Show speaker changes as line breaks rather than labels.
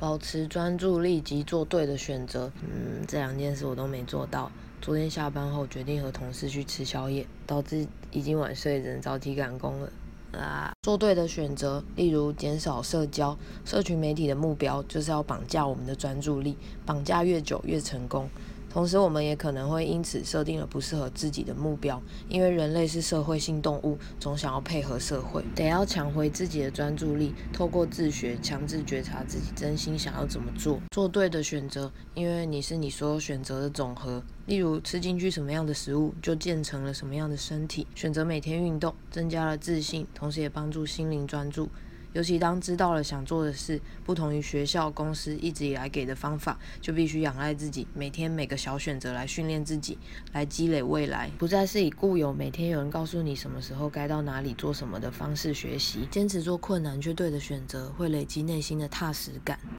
保持专注力及做对的选择。嗯，这两件事我都没做到。昨天下班后决定和同事去吃宵夜，导致已经晚睡，只能早起赶工了。啊，做对的选择，例如减少社交、社群媒体的目标，就是要绑架我们的专注力，绑架越久越成功。同时，我们也可能会因此设定了不适合自己的目标，因为人类是社会性动物，总想要配合社会，得要抢回自己的专注力，透过自学强制觉察自己真心想要怎么做，做对的选择，因为你是你所有选择的总和。例如，吃进去什么样的食物，就建成了什么样的身体。选择每天运动，增加了自信，同时也帮助心灵专注。尤其当知道了想做的事不同于学校、公司一直以来给的方法，就必须仰赖自己，每天每个小选择来训练自己，来积累未来，不再是以固有每天有人告诉你什么时候该到哪里做什么的方式学习。坚持做困难却对的选择，会累积内心的踏实感。